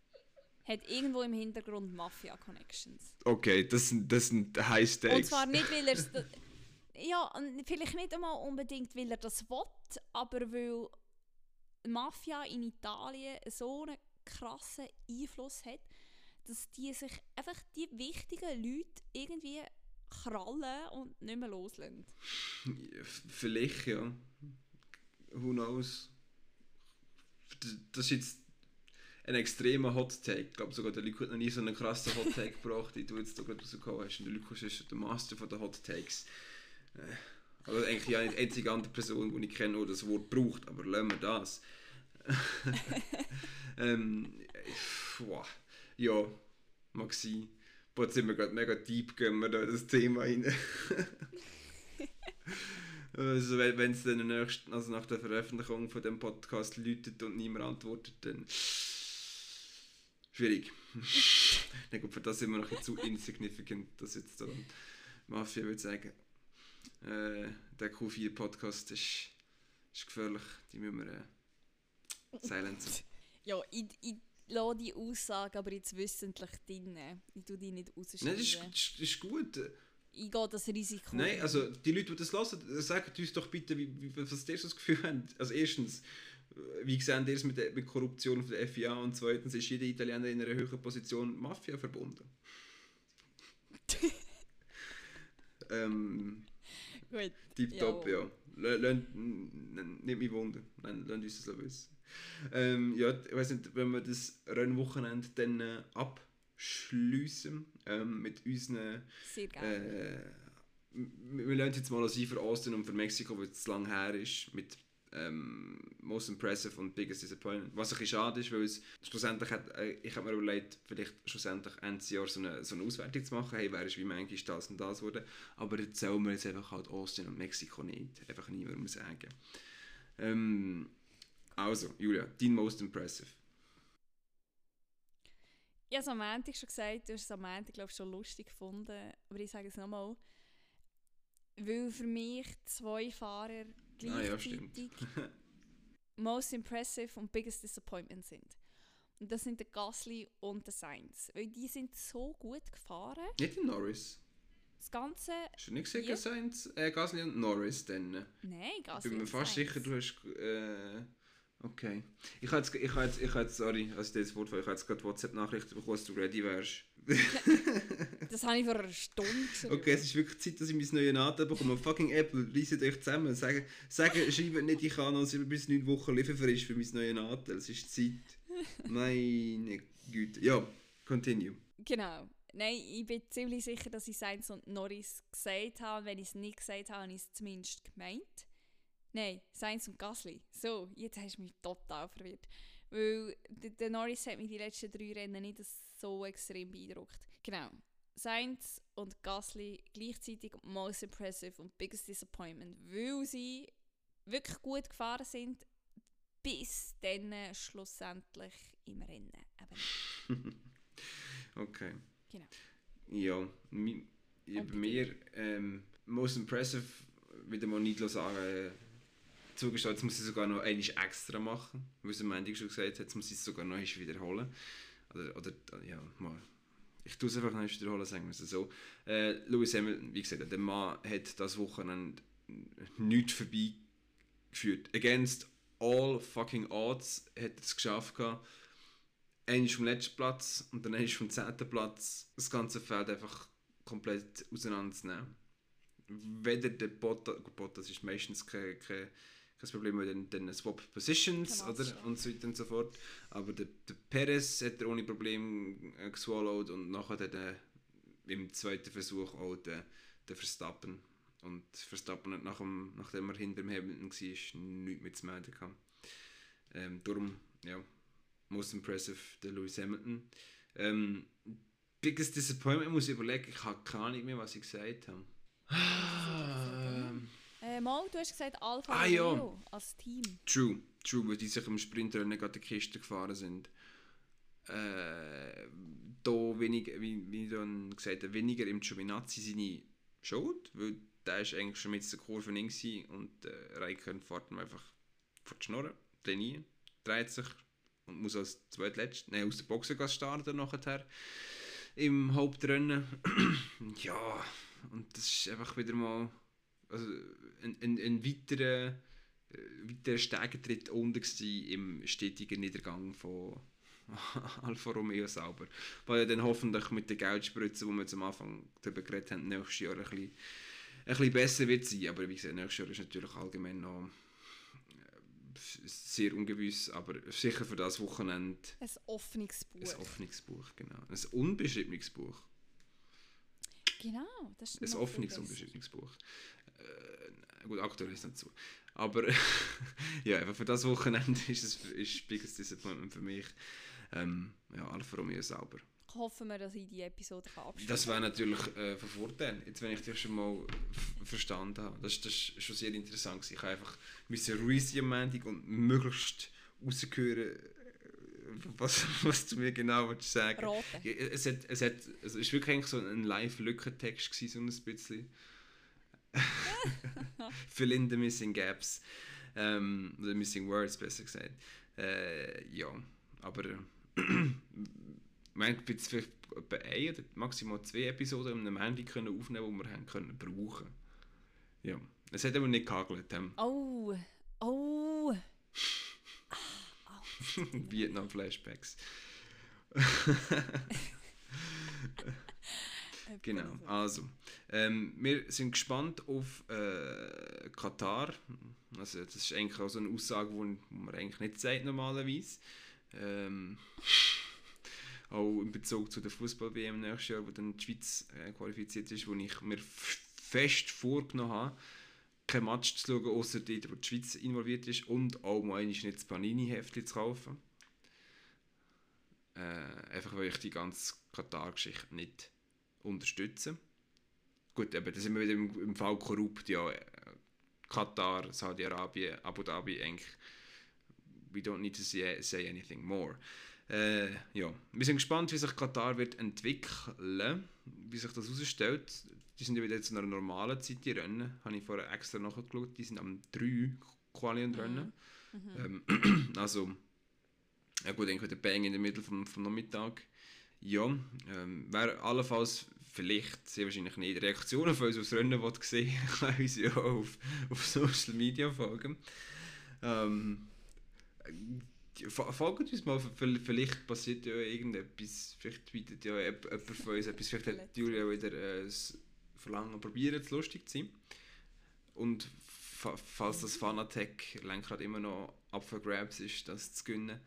hat irgendwo im Hintergrund Mafia-Connections. Okay, das sind, das sind High Stakes. Und zwar nicht, weil er es... Ja, vielleicht nicht einmal unbedingt, weil er das will, aber weil Mafia in Italien so einen krassen Einfluss hat, dass die sich einfach die wichtigen Leute irgendwie krallen und nicht mehr loslassen. Vielleicht, ja. Who knows? Das ist jetzt ein extremer Hot Take. Ich glaube sogar der Luke hat noch nie so einen krassen Hot Take gebracht, wie du jetzt da gerade rausgekommen hast. Und der Lukas ist der Master den Hot Takes. Äh, Also eigentlich ja nicht die einzige andere Person, die ich kenne, die das Wort braucht, aber lassen wir das. ähm, äh, wow. Ja, mag sein. Boah, jetzt sind wir gerade mega deep, gehen wir da in das Thema rein. Also wenn es dann nächsten, also nach der Veröffentlichung von dem Podcast läutet und niemand antwortet, dann schwierig. Na gut, für das sind wir noch zu insignificant, dass jetzt da Mafia würde sagen, äh, der Q4-Podcast ist, ist gefährlich, die müssen wir äh, silenzen. Ja, ich, ich lasse die Aussage aber jetzt wissentlich drin. Ich tue die nicht Nein, das rausschneiden. ist, ist, ist gut. Ich gehe das Risiko. Nein, also die Leute, die das hören, sagt uns doch bitte, wie, wie, was ihr so das Gefühl habt. Also erstens, wie sehen ihr es mit, der- mit Korruption von der FIA und zweitens ist jeder Italiener in einer höheren Position Mafia verbunden. ähm, Gut. Tipptopp, Ja. Nicht mich wundern. Nein, lasst uns das wissen. Ähm, ja, ich weiß nicht, wenn wir das Rennwochenende dann äh, abschliessen ähm, mit unseren. Sehr gerne. Äh, wir wir lernen jetzt mal sein für Austin und für Mexiko, weil es zu lang her ist, mit ähm, Most Impressive und Biggest Disappointment. Was ein bisschen schade ist, weil es schlussendlich hat, äh, ich habe mir überlegt, vielleicht schlussendlich Ende Jahr so eine, so eine Auswertung zu machen, hey, wer ist wie manchmal das und das wurde. Aber jetzt zählen wir jetzt einfach halt Austin und Mexiko nicht. Einfach niemandem sagen. Ähm, also, Julia, dein Most Impressive. Ich habe es am Montag schon gesagt, du hast es am Montag glaube ich, schon lustig gefunden, aber ich sage es nochmal. Weil für mich zwei Fahrer Ah ja, gleichzeitig most impressive und biggest disappointment sind. Und das sind der Gasly und der Sainz. Weil die sind so gut gefahren. Nicht der Norris. Das Ganze, Hast du nicht Ja. Sainz, äh, Gasly und Norris dann? nein, Ich Gasly bin mir fast Sainz. sicher, du hast. Äh, okay. Ich habe jetzt, ich habe jetzt, ich habe jetzt, sorry, also das Wort, ich habe jetzt gerade WhatsApp-Nachrichten bekommen, dass du ready wärst. Das habe ich vor einer Stunde geschrieben. Okay, es ist wirklich Zeit, dass ich mein neues Naten bekomme. Fucking Apple, reiset euch zusammen. Sagen, sagen schreibt nicht, ich kann noch bis neun Wochen lieferfrist für mein neues Naten. Es ist Zeit. Meine Güte. Ja, continue. Genau. Nein, ich bin ziemlich sicher, dass ich Sainz und Norris gesagt habe. Wenn ich es nicht gesagt habe, habe ich es zumindest gemeint. Nein, Sainz und Gasly. So, jetzt hast du mich total verwirrt. Weil der, Norris hat mich die letzten drei Rennen nicht so extrem beeindruckt. Genau. Sainz und Gasly gleichzeitig most impressive und biggest disappointment, weil sie wirklich gut gefahren sind, bis dann schlussendlich im Rennen. Eben. Okay. Genau. Ja, mi, bei mir, ähm, most impressive, wieder mal nicht sagen, zugestehen, jetzt muss ich sogar noch einmal extra machen, weil es am Ende schon gesagt hat, jetzt muss ich es sogar noch einmal wiederholen. Oder, oder ja, mal. Ich tue es einfach noch einmal wiederholen, sagen wir es so. Äh, Lewis Hamilton, wie gesagt, der Mann hat das Wochenende nichts vorbeigeführt. Against all fucking odds hat er es geschafft gehabt, vom letzten Platz und dann ist vom zehnten Platz das ganze Feld einfach komplett auseinanderzunehmen. Weder der Bottas, Bottas ist meistens kein, kein, kein Problem, weil dann, dann Swap Positions man oder, und so weiter und so fort. Aber der, der Perez hat er ohne Problem äh, geswallowed und nachher hat er im zweiten Versuch auch den, den Verstappen. Und Verstappen hat nach dem, nachdem er hinter dem Hamilton war, nichts mehr zu melden gehabt. Ähm, darum, ja, most impressive der Lewis Hamilton. Ähm, biggest disappointment muss ich überlegen, ich habe keine Ahnung mehr, was ich gesagt habe. Äh, Mal, du hast gesagt Alpha Ah, ja. Romeo als Team. True, true, weil die sich im Sprintrennen gerade die Kiste gefahren sind. Äh, da weniger, wie, wie dann gesagt habe, weniger im Giovinazzi seine Schuld, weil der ist eigentlich schon mit der Kurve gewesen und äh, Raikkonen fährt ihm einfach vor die Schnurren, trainieren, dreht sich und muss als zweitletzt, nein, aus der Boxengasse starten nachher im Hauptrennen. ja, und das ist einfach wieder mal also ein, ein, ein weiterer äh, weiterer Stegentritt unten im stetigen Niedergang von Alfa Romeo selber. Weil ja dann hoffentlich mit den Geldspritzen, die wir am Anfang darüber geredet haben, nächstes Jahr ein bisschen, ein bisschen besser wird sein. Aber wie gesagt, nächstes Jahr ist natürlich allgemein noch äh, sehr ungewiss, aber sicher für das Wochenende Ein Öffnungsbuch. ein Hoffnungsbuch, genau. Ein unbeschriebenes Buch. Genau, das ist Ein offenes, unbeschriebenes Buch. Äh, gut, aktuell ist es nicht so. Aber ja, einfach für das Wochenende ist es ist Biggest Disappointment für mich. Ähm, ja, Alfa Romeo selber. Hoffen wir, dass ich die Episode kann abschließen Das wäre natürlich äh, von Vorteil, jetzt wenn ich dich schon mal verstanden habe. Das, ist schon sehr interessant. gewesen. Ich habe einfach müssen Ruisi am Montag und möglichst rausgehören, äh, was, was du mir genau willst sagen ja, es, hat, es, hat, es ist wirklich so ein Live-Lückentext gewesen, so ein bisschen. Fill in the missing gaps. Ähm, oder missing words, besser gesagt. Äh, ja, aber man wird vielleicht etwa eine oder maximal zwei Episoden einem Handy können aufnehmen, die wir haben können brauchen. Ja, es hat aber nicht gehagelt. Ähm, Oh, oh. Vietnam-Flashbacks. Genau, also. Ähm, wir sind gespannt auf äh, Katar. Also, das ist eigentlich auch so eine Aussage, die man eigentlich nicht sagt normalerweise. Ähm, auch in Bezug zu der Fußball-WM nächstes Jahr, wo dann die Schweiz äh, qualifiziert ist, wo ich mir fest vorgenommen habe, kein Match zu schauen, außer dort, wo die Schweiz involviert ist und auch mal nicht das Panini-Heftchen zu kaufen. Äh, einfach weil ich die ganze Katar-Geschichte nicht unterstütze. Gut, aber da sind wir wieder im, im Fall korrupt, ja. äh, Katar, Saudi-Arabien, Abu Dhabi, eigentlich, we don't need to say, say anything more. Äh, ja, wir sind gespannt, wie sich Katar wird entwickeln, wie sich das herausstellt. Die sind ja wieder zu einer normalen Zeit, die Rennen. Habe ich vorher extra nachgeschaut. Die sind am 3 Quali und Rennen. Ähm, also, ja gut, irgendwie der Bang in der Mitte vom, vom Nachmittag. Ja, ähm, wäre allenfalls vielleicht, sehr wahrscheinlich nicht, Reaktionen von uns aufs Rennen will sehen, kann uns ja auch auf, auf Social Media folgen. Ähm, äh, fo- folgt uns mal, vielleicht passiert ja irgendetwas, vielleicht tweetet ja jemand von uns etwas, vielleicht hat Julia wieder äh, das Verlangen probieren, es lustig zu sein. Und fa falls das Fanatec-Lenkrad immer noch up for grabs ist, das zu gewinnen,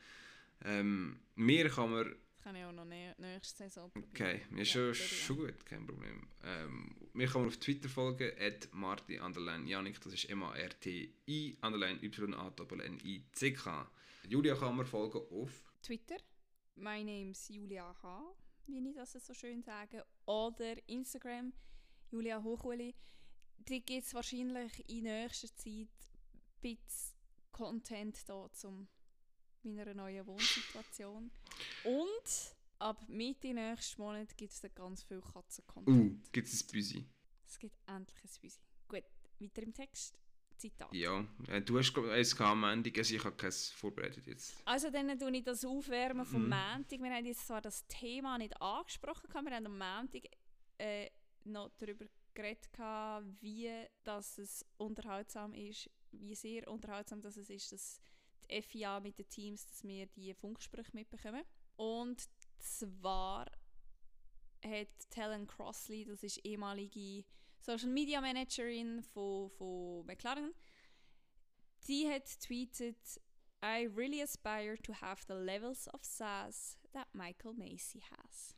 ähm, mir kann man kann ich auch noch nä nächste Saison probieren. Okay, ja, Ja, schon, würde schon gut, kein Problem. Ähm, mir kann man auf Twitter folgen, at marti underline Janik, das ist M-A-R-T-I underline Y-A-N-I-C-K. Julia kann man folgen auf Twitter, my name's Julia H., wie ich das so schön sage, oder Instagram, Julia Hochuli. Da gibt es wahrscheinlich in nächster Zeit ein bisschen Content da zum meiner neuen Wohnsituation. Und ab Mitte nächsten Monat gibt es dann ganz viel Uh, Katzen-Content. gibt es ein Büsi? Es gibt endlich ein Büsi. Gut, weiter im Text. Zitat. Ja, äh, du hast glaube ich eins am Ende, also ich habe keins vorbereitet jetzt. Also dann tue ich das Aufwärmen vom Mhm. Montag. Wir haben jetzt zwar das Thema nicht angesprochen, wir haben am Montag äh, noch darüber geredet, wie dass es unterhaltsam ist, wie sehr unterhaltsam dass es ist, dass die FIA mit den Teams, dass wir die Funksprüche mitbekommen. Und zwar hat Talon Crossley, das ist ehemalige Social Media Managerin von, von McLaren, die hat tweetet, I really aspire to have the levels of sass that Michael Macy has.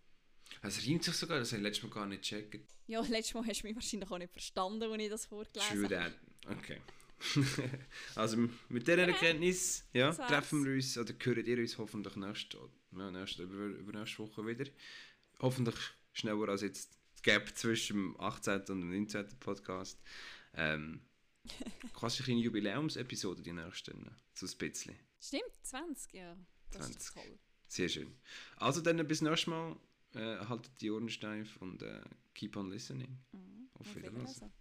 Es reimt sich sogar, das habe ich letztes Mal gar nicht gecheckt. Ja, letztes Mal hast du mich wahrscheinlich auch nicht verstanden, als ich das vorgelesen True habe. that. Okay. also mit dieser Erkenntnis ja, treffen wir uns, oder hören ihr uns hoffentlich nächste, ja, nächste, über, über nächste Woche wieder. Hoffentlich schneller als jetzt das Gap zwischen dem 18. und dem 19. Podcast. Ähm, Quasi eine kleine Jubiläumsepisode, die nächste. So ein bisschen. Stimmt, 20, ja. Das 20. ist toll. Sehr schön. Also dann bis nächstes Mal. Äh, haltet die Ohren steif und äh, keep on listening. Mhm. Auf. Wiedersehen.